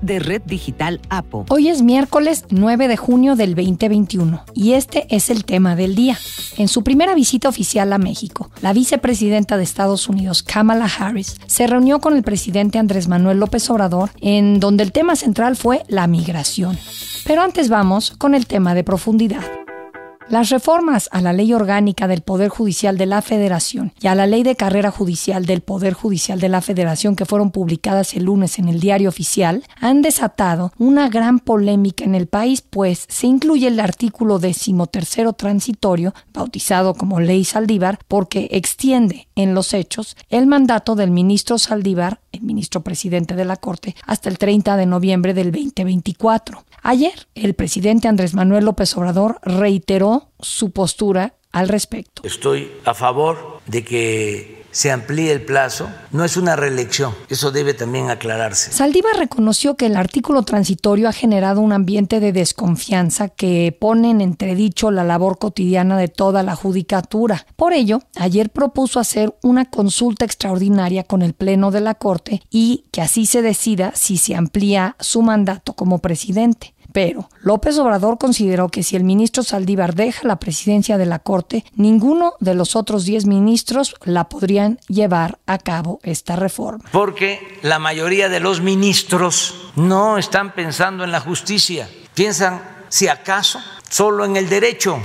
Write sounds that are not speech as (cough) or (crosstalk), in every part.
de Red Digital APO. Hoy es miércoles 9 de junio del 2021 y este es el tema del día. En su primera visita oficial a México, la vicepresidenta de Estados Unidos, Kamala Harris, se reunió con el presidente Andrés Manuel López Obrador, en donde el tema central fue la migración. Pero antes vamos con el tema de profundidad. Las reformas a la Ley Orgánica del Poder Judicial de la Federación y a la Ley de Carrera Judicial del Poder Judicial de la Federación que fueron publicadas el lunes en el Diario Oficial han desatado una gran polémica en el país, pues se incluye el artículo decimotercero transitorio, bautizado como Ley Saldívar, porque extiende en los hechos el mandato del ministro Saldívar, el ministro presidente de la Corte, hasta el 30 de noviembre del 2024. Ayer, el presidente Andrés Manuel López Obrador reiteró su postura al respecto. Estoy a favor de que se amplíe el plazo. No es una reelección, eso debe también aclararse. Saldívar reconoció que el artículo transitorio ha generado un ambiente de desconfianza que pone en entredicho la labor cotidiana de toda la judicatura. Por ello, ayer propuso hacer una consulta extraordinaria con el Pleno de la Corte y que así se decida si se amplía su mandato como presidente. Pero López Obrador consideró que si el ministro Saldívar deja la presidencia de la Corte, ninguno de los otros 10 ministros la podrían llevar a cabo esta reforma. Porque la mayoría de los ministros no están pensando en la justicia, piensan, si acaso, solo en el derecho.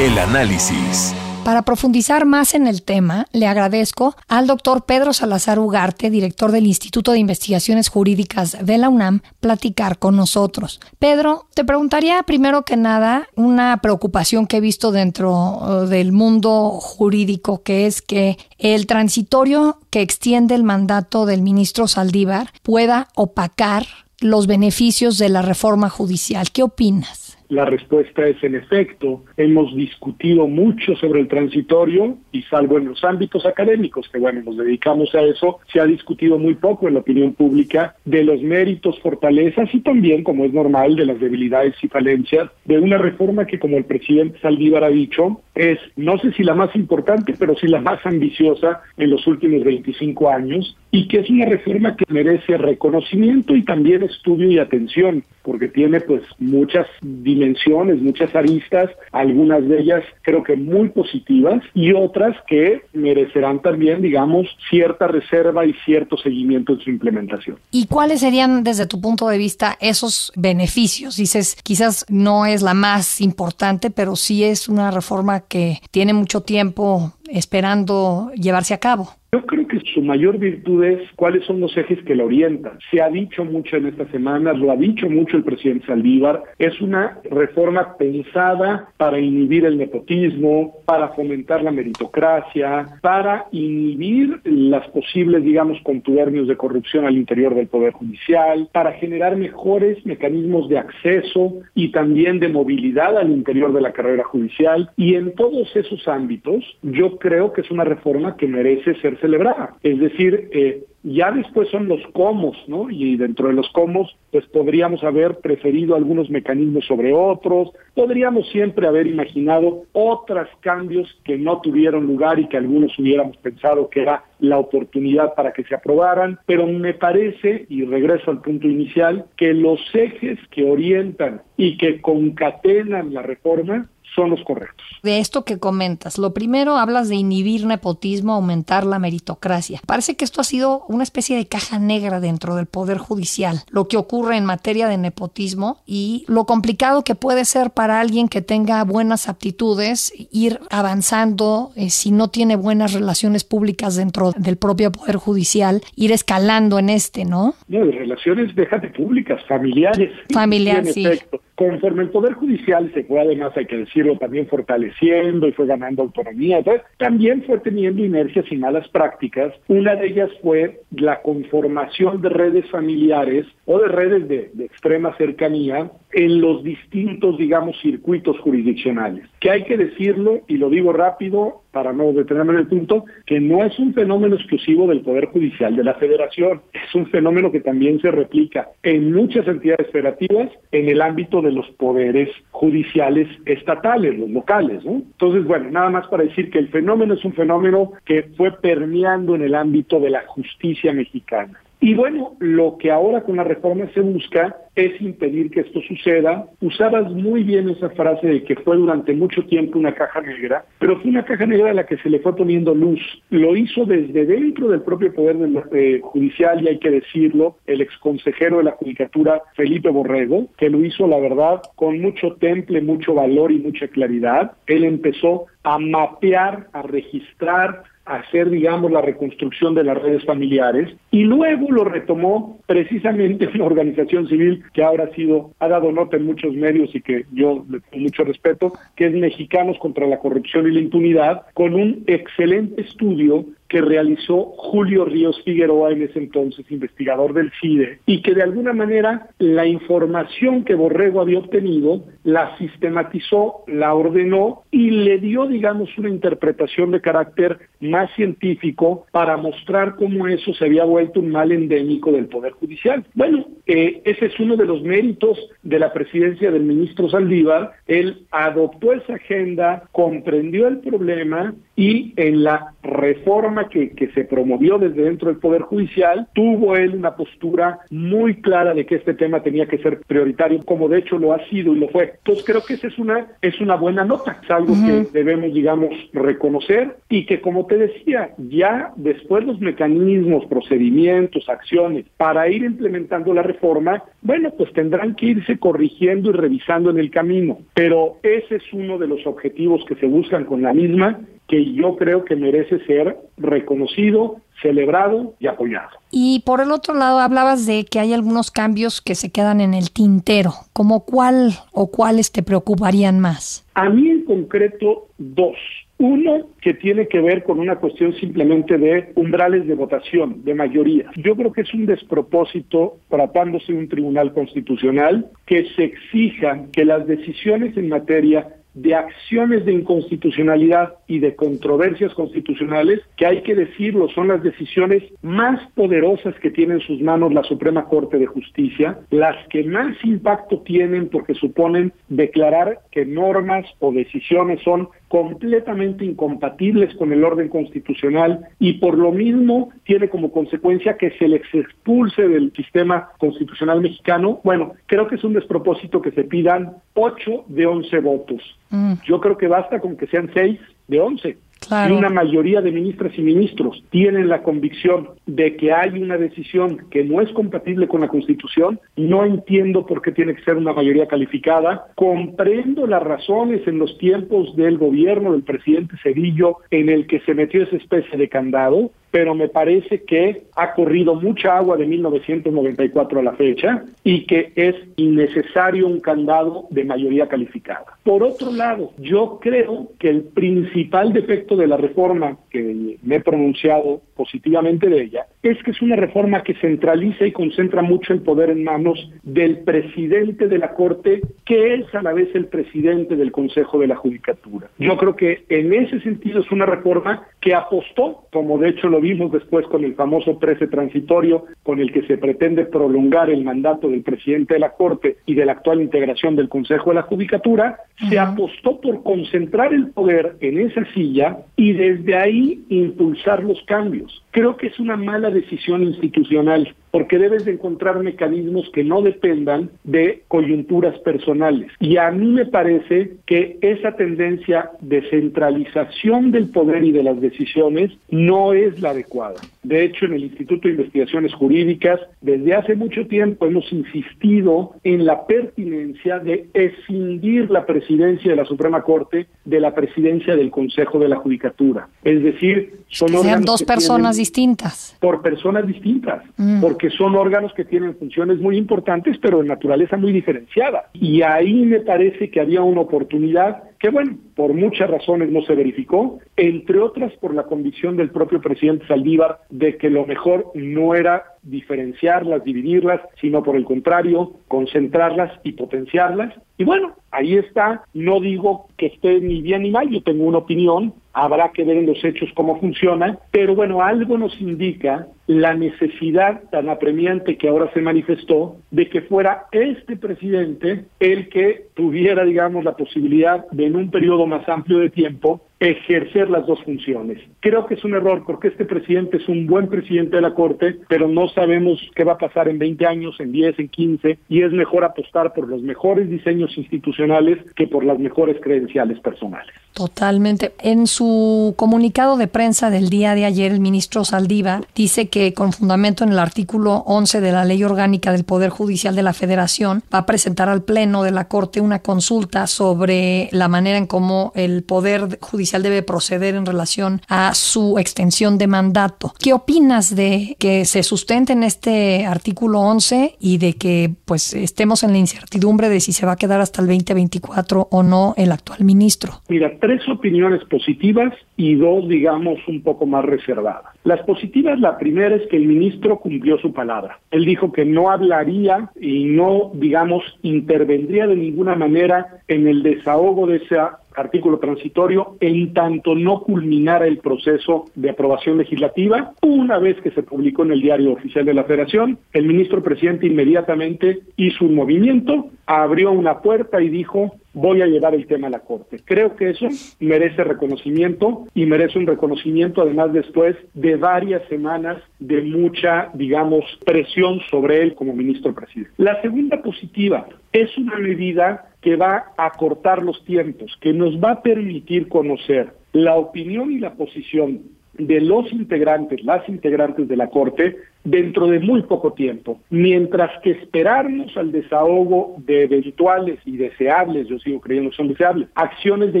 El análisis. Para profundizar más en el tema, le agradezco al doctor Pedro Salazar Ugarte, director del Instituto de Investigaciones Jurídicas de la UNAM, platicar con nosotros. Pedro, te preguntaría primero que nada una preocupación que he visto dentro eh, del mundo jurídico, que es que el transitorio que extiende el mandato del ministro Saldívar pueda opacar los beneficios de la reforma judicial. ¿Qué opinas? La respuesta es en efecto. Hemos discutido mucho sobre el transitorio y salvo en los ámbitos académicos, que bueno, nos dedicamos a eso, se ha discutido muy poco en la opinión pública de los méritos, fortalezas y también, como es normal, de las debilidades y falencias de una reforma que, como el presidente Saldívar ha dicho, es no sé si la más importante, pero sí la más ambiciosa en los últimos 25 años y que es una reforma que merece reconocimiento y también estudio y atención, porque tiene pues muchas dimensiones, muchas aristas, algunas de ellas creo que muy positivas y otras que merecerán también, digamos, cierta reserva y cierto seguimiento en su implementación. ¿Y cuáles serían desde tu punto de vista esos beneficios? Dices, quizás no es la más importante, pero sí es una reforma que tiene mucho tiempo esperando llevarse a cabo. Yo creo su mayor virtud es cuáles son los ejes que la orientan. Se ha dicho mucho en estas semanas, lo ha dicho mucho el presidente Saldívar, es una reforma pensada para inhibir el nepotismo, para fomentar la meritocracia, para inhibir las posibles, digamos, contubernios de corrupción al interior del Poder Judicial, para generar mejores mecanismos de acceso y también de movilidad al interior de la carrera judicial. Y en todos esos ámbitos, yo creo que es una reforma que merece ser celebrada. Es decir, eh, ya después son los comos, ¿no? Y dentro de los comos, pues podríamos haber preferido algunos mecanismos sobre otros, podríamos siempre haber imaginado otros cambios que no tuvieron lugar y que algunos hubiéramos pensado que era la oportunidad para que se aprobaran, pero me parece, y regreso al punto inicial, que los ejes que orientan y que concatenan la reforma son los correctos. De esto que comentas, lo primero hablas de inhibir nepotismo, aumentar la meritocracia. Parece que esto ha sido una especie de caja negra dentro del Poder Judicial, lo que ocurre en materia de nepotismo y lo complicado que puede ser para alguien que tenga buenas aptitudes ir avanzando eh, si no tiene buenas relaciones públicas dentro del propio Poder Judicial, ir escalando en este, ¿no? No, de relaciones, déjate públicas, familiares. Familiares, sí. Conforme el Poder Judicial se fue, además, hay que decirlo, también fortaleciendo y fue ganando autonomía, también fue teniendo inercias y malas prácticas. Una de ellas fue la conformación de redes familiares o de redes de, de extrema cercanía en los distintos, digamos, circuitos jurisdiccionales. Que hay que decirlo, y lo digo rápido para no detenerme en el punto, que no es un fenómeno exclusivo del Poder Judicial de la Federación, es un fenómeno que también se replica en muchas entidades federativas en el ámbito de los poderes judiciales estatales, los locales. ¿no? Entonces, bueno, nada más para decir que el fenómeno es un fenómeno que fue permeando en el ámbito de la justicia mexicana. Y bueno, lo que ahora con la reforma se busca es impedir que esto suceda. Usabas muy bien esa frase de que fue durante mucho tiempo una caja negra, pero fue una caja negra a la que se le fue poniendo luz. Lo hizo desde dentro del propio Poder eh, Judicial, y hay que decirlo, el exconsejero de la Judicatura, Felipe Borrego, que lo hizo, la verdad, con mucho temple, mucho valor y mucha claridad. Él empezó a mapear, a registrar, hacer, digamos, la reconstrucción de las redes familiares. Y luego lo retomó precisamente (laughs) una organización civil que ahora ha sido, ha dado nota en muchos medios y que yo le tengo mucho respeto, que es Mexicanos contra la Corrupción y la Impunidad, con un excelente estudio que realizó Julio Ríos Figueroa, en ese entonces investigador del CIDE, y que de alguna manera la información que Borrego había obtenido la sistematizó, la ordenó y le dio, digamos, una interpretación de carácter más científico para mostrar cómo eso se había vuelto un mal endémico del Poder Judicial. Bueno, eh, ese es uno de los méritos de la presidencia del ministro Saldívar. Él adoptó esa agenda, comprendió el problema y en la reforma que, que, se promovió desde dentro del Poder Judicial, tuvo él una postura muy clara de que este tema tenía que ser prioritario, como de hecho lo ha sido y lo fue. Entonces creo que esa es una, es una buena nota, es algo que debemos, digamos, reconocer y que, como te decía, ya después los mecanismos, procedimientos, acciones para ir implementando la reforma, bueno, pues tendrán que irse corrigiendo y revisando en el camino. Pero ese es uno de los objetivos que se buscan con la misma que yo creo que merece ser reconocido, celebrado y apoyado. Y por el otro lado, hablabas de que hay algunos cambios que se quedan en el tintero. ¿Como cuál o cuáles te preocuparían más? A mí en concreto, dos. Uno que tiene que ver con una cuestión simplemente de umbrales de votación, de mayoría. Yo creo que es un despropósito, tratándose de un tribunal constitucional, que se exija que las decisiones en materia de acciones de inconstitucionalidad y de controversias constitucionales que hay que decirlo son las decisiones más poderosas que tiene en sus manos la Suprema Corte de Justicia, las que más impacto tienen porque suponen declarar que normas o decisiones son completamente incompatibles con el orden constitucional y por lo mismo tiene como consecuencia que se les expulse del sistema constitucional mexicano. Bueno, creo que es un despropósito que se pidan 8 de 11 votos. Mm. Yo creo que basta con que sean 6 de 11. Si una mayoría de ministras y ministros tienen la convicción de que hay una decisión que no es compatible con la Constitución, no entiendo por qué tiene que ser una mayoría calificada. Comprendo las razones en los tiempos del gobierno del presidente Cedillo en el que se metió esa especie de candado, pero me parece que ha corrido mucha agua de 1994 a la fecha y que es innecesario un candado de mayoría calificada. Por otro lado, yo creo que el principal defecto de la reforma, que me he pronunciado positivamente de ella, es que es una reforma que centraliza y concentra mucho el poder en manos del presidente de la Corte, que es a la vez el presidente del Consejo de la Judicatura. Yo creo que en ese sentido es una reforma que apostó, como de hecho lo vimos después con el famoso 13 transitorio, con el que se pretende prolongar el mandato del presidente de la Corte y de la actual integración del Consejo de la Judicatura, se apostó por concentrar el poder en esa silla y desde ahí impulsar los cambios. Creo que es una mala decisión institucional porque debes de encontrar mecanismos que no dependan de coyunturas personales. Y a mí me parece que esa tendencia de centralización del poder y de las decisiones no es la adecuada. De hecho, en el Instituto de Investigaciones Jurídicas, desde hace mucho tiempo hemos insistido en la pertinencia de escindir la presidencia de la Suprema Corte de la presidencia del Consejo de la Judicatura. Es decir, son sean dos personas distintas. Por personas distintas, mm. porque son órganos que tienen funciones muy importantes, pero de naturaleza muy diferenciada. Y ahí me parece que había una oportunidad que bueno, por muchas razones no se verificó, entre otras por la convicción del propio presidente Saldívar de que lo mejor no era diferenciarlas, dividirlas, sino por el contrario, concentrarlas y potenciarlas. Y bueno, ahí está, no digo que esté ni bien ni mal, yo tengo una opinión, habrá que ver en los hechos cómo funciona, pero bueno, algo nos indica la necesidad tan apremiante que ahora se manifestó de que fuera este presidente el que tuviera, digamos, la posibilidad de en un periodo más amplio de tiempo ejercer las dos funciones. Creo que es un error porque este presidente es un buen presidente de la Corte, pero no sabemos qué va a pasar en 20 años, en 10, en 15, y es mejor apostar por los mejores diseños institucionales que por las mejores credenciales personales. Totalmente. En su comunicado de prensa del día de ayer, el ministro Saldívar dice que con fundamento en el artículo 11 de la Ley Orgánica del Poder Judicial de la Federación va a presentar al Pleno de la Corte una consulta sobre la manera en cómo el Poder Judicial debe proceder en relación a su extensión de mandato. ¿Qué opinas de que se sustente en este artículo 11 y de que pues estemos en la incertidumbre de si se va a quedar hasta el 2024 o no el actual ministro? Mira, tres opiniones positivas y dos, digamos, un poco más reservadas. Las positivas, la primera es que el ministro cumplió su palabra. Él dijo que no hablaría y no, digamos, intervendría de ninguna manera en el desahogo de esa artículo transitorio en tanto no culminara el proceso de aprobación legislativa. Una vez que se publicó en el diario oficial de la Federación, el ministro presidente inmediatamente hizo un movimiento, abrió una puerta y dijo voy a llevar el tema a la Corte. Creo que eso merece reconocimiento y merece un reconocimiento además después de varias semanas de mucha, digamos, presión sobre él como ministro presidente. La segunda positiva es una medida que va a cortar los tiempos, que nos va a permitir conocer la opinión y la posición de los integrantes, las integrantes de la Corte, dentro de muy poco tiempo. Mientras que esperarnos al desahogo de eventuales y deseables, yo sigo creyendo que son deseables, acciones de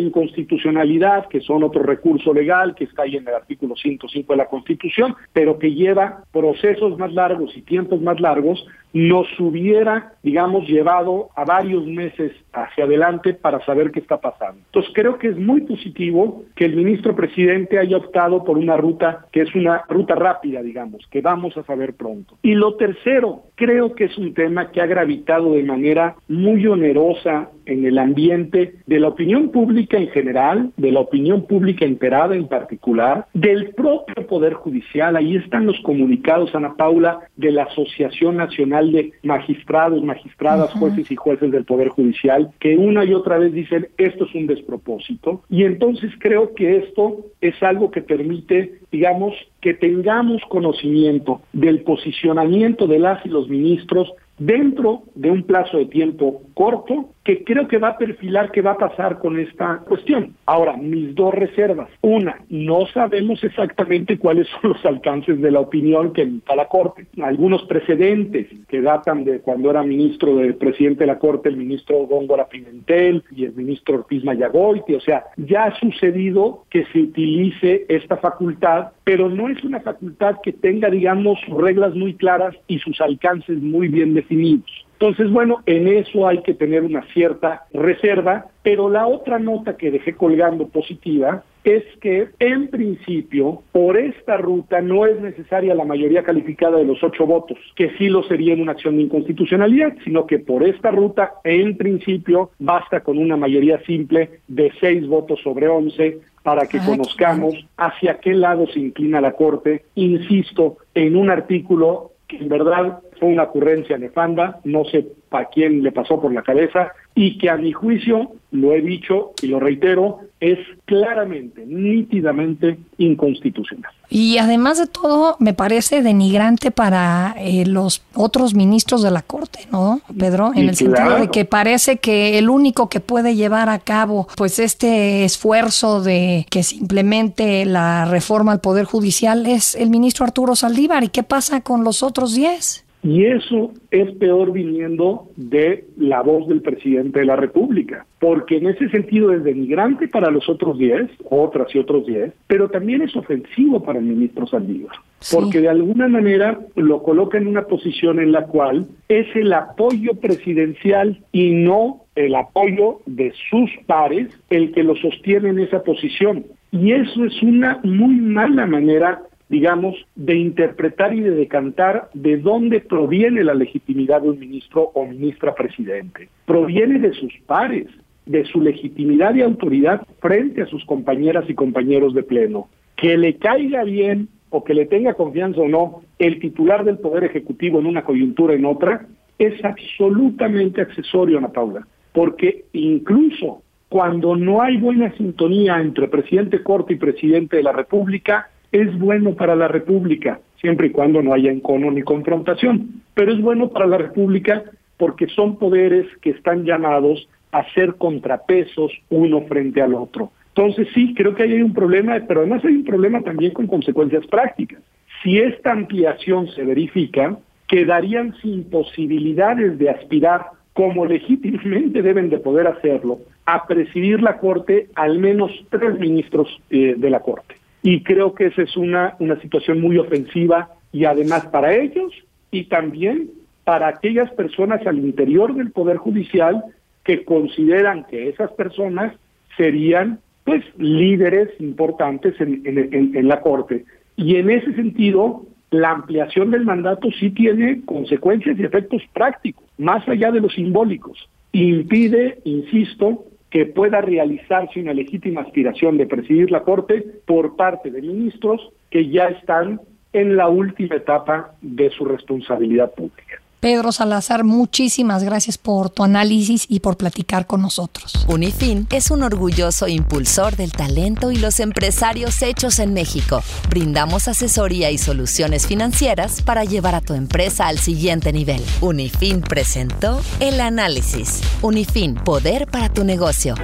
inconstitucionalidad, que son otro recurso legal que está ahí en el artículo 105 de la Constitución, pero que lleva procesos más largos y tiempos más largos, nos hubiera, digamos, llevado a varios meses hacia adelante para saber qué está pasando. Entonces creo que es muy positivo que el ministro presidente haya optado por una ruta que es una ruta rápida, digamos, que vamos a ver pronto. Y lo tercero, creo que es un tema que ha gravitado de manera muy onerosa en el ambiente de la opinión pública en general, de la opinión pública enterada en particular, del propio Poder Judicial. Ahí están los comunicados, Ana Paula, de la Asociación Nacional de Magistrados, Magistradas, Jueces y Jueces del Poder Judicial, que una y otra vez dicen esto es un despropósito. Y entonces creo que esto es algo que permite, digamos, que tengamos conocimiento del posicionamiento de las y los ministros dentro de un plazo de tiempo corto que creo que va a perfilar qué va a pasar con esta cuestión. Ahora, mis dos reservas. Una, no sabemos exactamente cuáles son los alcances de la opinión que emita la Corte. Algunos precedentes que datan de cuando era ministro del presidente de la Corte, el ministro Góngora Pimentel y el ministro Ortiz Mayagoiti. O sea, ya ha sucedido que se utilice esta facultad, pero no es una facultad que tenga, digamos, reglas muy claras y sus alcances muy bien definidos. Entonces, bueno, en eso hay que tener una cierta reserva, pero la otra nota que dejé colgando positiva es que en principio por esta ruta no es necesaria la mayoría calificada de los ocho votos, que sí lo sería en una acción de inconstitucionalidad, sino que por esta ruta en principio basta con una mayoría simple de seis votos sobre once para que conozcamos hacia qué lado se inclina la Corte, insisto, en un artículo que en verdad fue una ocurrencia nefanda, no sé para quién le pasó por la cabeza, y que a mi juicio, lo he dicho y lo reitero, es claramente, nítidamente inconstitucional. Y además de todo, me parece denigrante para eh, los otros ministros de la Corte, ¿no, Pedro? En el sentido de que parece que el único que puede llevar a cabo pues este esfuerzo de que se implemente la reforma al Poder Judicial es el ministro Arturo Saldívar. ¿Y qué pasa con los otros diez? Y eso es peor viniendo de la voz del presidente de la República, porque en ese sentido es denigrante para los otros 10, otras y otros 10, pero también es ofensivo para el ministro Saldívar, porque de alguna manera lo coloca en una posición en la cual es el apoyo presidencial y no el apoyo de sus pares el que lo sostiene en esa posición. Y eso es una muy mala manera, digamos, de interpretar y de decantar de dónde proviene la legitimidad de un ministro o ministra presidente. Proviene de sus pares, de su legitimidad y autoridad frente a sus compañeras y compañeros de pleno. Que le caiga bien o que le tenga confianza o no el titular del Poder Ejecutivo en una coyuntura en otra, es absolutamente accesorio, Ana Paula, porque incluso cuando no hay buena sintonía entre presidente corte y presidente de la República, es bueno para la República, siempre y cuando no haya encono ni confrontación, pero es bueno para la República porque son poderes que están llamados a ser contrapesos uno frente al otro. Entonces sí, creo que hay un problema, pero además hay un problema también con consecuencias prácticas. Si esta ampliación se verifica, quedarían sin posibilidades de aspirar, como legítimamente deben de poder hacerlo, a presidir la Corte al menos tres ministros eh, de la Corte. Y creo que esa es una, una situación muy ofensiva y además para ellos y también para aquellas personas al interior del Poder Judicial que consideran que esas personas serían pues líderes importantes en, en, la Corte. Y en ese sentido, la ampliación del mandato sí tiene consecuencias y efectos prácticos, más allá de los simbólicos. Impide, insisto, que pueda realizarse una legítima aspiración de presidir la Corte por parte de ministros que ya están en la última etapa de su responsabilidad pública. Pedro Salazar, muchísimas gracias por tu análisis y por platicar con nosotros. Unifin es un orgulloso impulsor del talento y los empresarios hechos en México. Brindamos asesoría y soluciones financieras para llevar a tu empresa al siguiente nivel. Unifin presentó el análisis. Unifin, poder para tu negocio.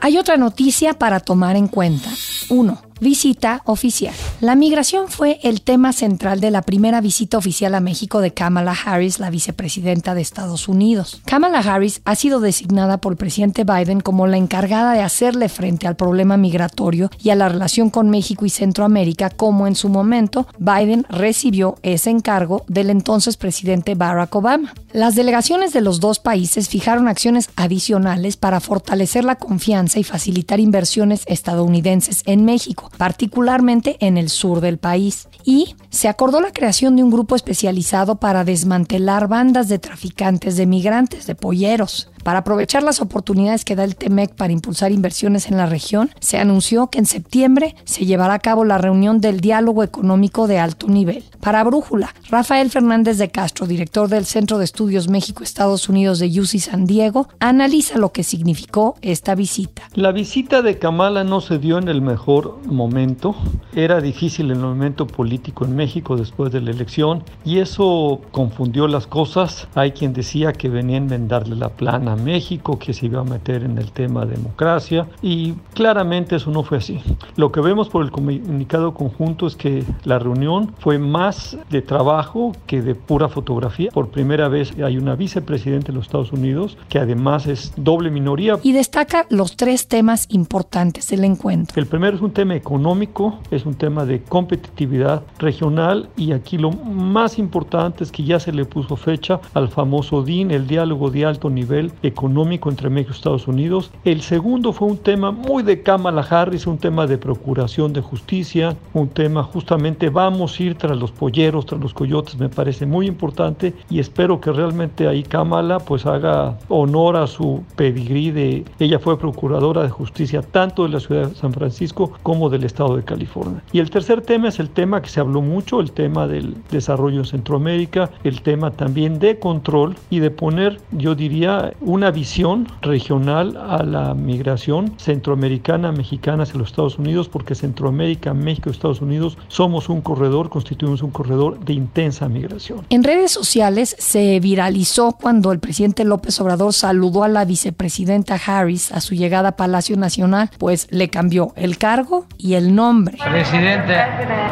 Hay otra noticia para tomar en cuenta. 1 Visita oficial. La migración fue el tema central de la primera visita oficial a México de Kamala Harris, la vicepresidenta de Estados Unidos. Kamala Harris ha sido designada por el presidente Biden como la encargada de hacerle frente al problema migratorio y a la relación con México y Centroamérica, como en su momento Biden recibió ese encargo del entonces presidente Barack Obama. Las delegaciones de los dos países fijaron acciones adicionales para fortalecer la confianza y facilitar inversiones estadounidenses en México particularmente en el sur del país. Y se acordó la creación de un grupo especializado para desmantelar bandas de traficantes de migrantes, de polleros. Para aprovechar las oportunidades que da el TEMEC para impulsar inversiones en la región, se anunció que en septiembre se llevará a cabo la reunión del diálogo económico de alto nivel. Para Brújula, Rafael Fernández de Castro, director del Centro de Estudios México-Estados Unidos de UCI San Diego, analiza lo que significó esta visita. La visita de Kamala no se dio en el mejor momento. Era difícil el momento político en México después de la elección y eso confundió las cosas. Hay quien decía que venían a darle la plana México, que se iba a meter en el tema democracia y claramente eso no fue así. Lo que vemos por el comunicado conjunto es que la reunión fue más de trabajo que de pura fotografía. Por primera vez hay una vicepresidenta de los Estados Unidos que además es doble minoría. Y destaca los tres temas importantes del encuentro. El primero es un tema económico, es un tema de competitividad regional y aquí lo más importante es que ya se le puso fecha al famoso DIN, el diálogo de alto nivel económico entre México y Estados Unidos. El segundo fue un tema muy de Kamala Harris, un tema de procuración de justicia, un tema justamente vamos a ir tras los polleros, tras los coyotes, me parece muy importante y espero que realmente ahí Kamala pues haga honor a su pedigrí de ella fue procuradora de justicia tanto de la ciudad de San Francisco como del estado de California. Y el tercer tema es el tema que se habló mucho, el tema del desarrollo en Centroamérica, el tema también de control y de poner, yo diría, una visión regional a la migración centroamericana, mexicana hacia los Estados Unidos, porque Centroamérica, México y Estados Unidos somos un corredor, constituimos un corredor de intensa migración. En redes sociales se viralizó cuando el presidente López Obrador saludó a la vicepresidenta Harris a su llegada a Palacio Nacional, pues le cambió el cargo y el nombre. Presidente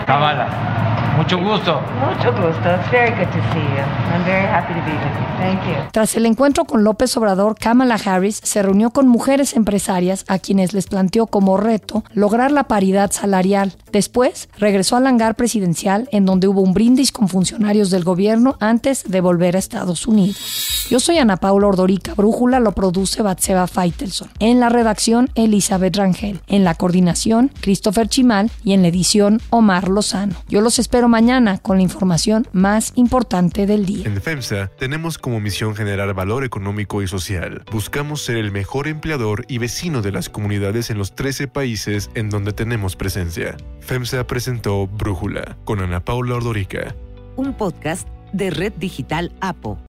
Kamala Mucho gusto. Mucho gusto. It's very good to see you. I'm very happy to be with you. Thank you. Tras el encuentro con López Obrador, Kamala Harris se reunió con mujeres empresarias a quienes les planteó como reto lograr la paridad salarial. Después, regresó al hangar presidencial en donde hubo un brindis con funcionarios del gobierno antes de volver a Estados Unidos. Yo soy Ana Paula Ordorica. Brújula lo produce Batseba Feitelson. En la redacción, Elizabeth Rangel. En la coordinación, Christopher Chimal. Y en la edición, Omar Lozano. Yo los espero mañana con la información más importante del día. En FEMSA tenemos como misión generar valor económico y social. Buscamos ser el mejor empleador y vecino de las comunidades en los 13 países en donde tenemos presencia. FEMSA presentó Brújula con Ana Paula Ordorica. Un podcast de Red Digital APO.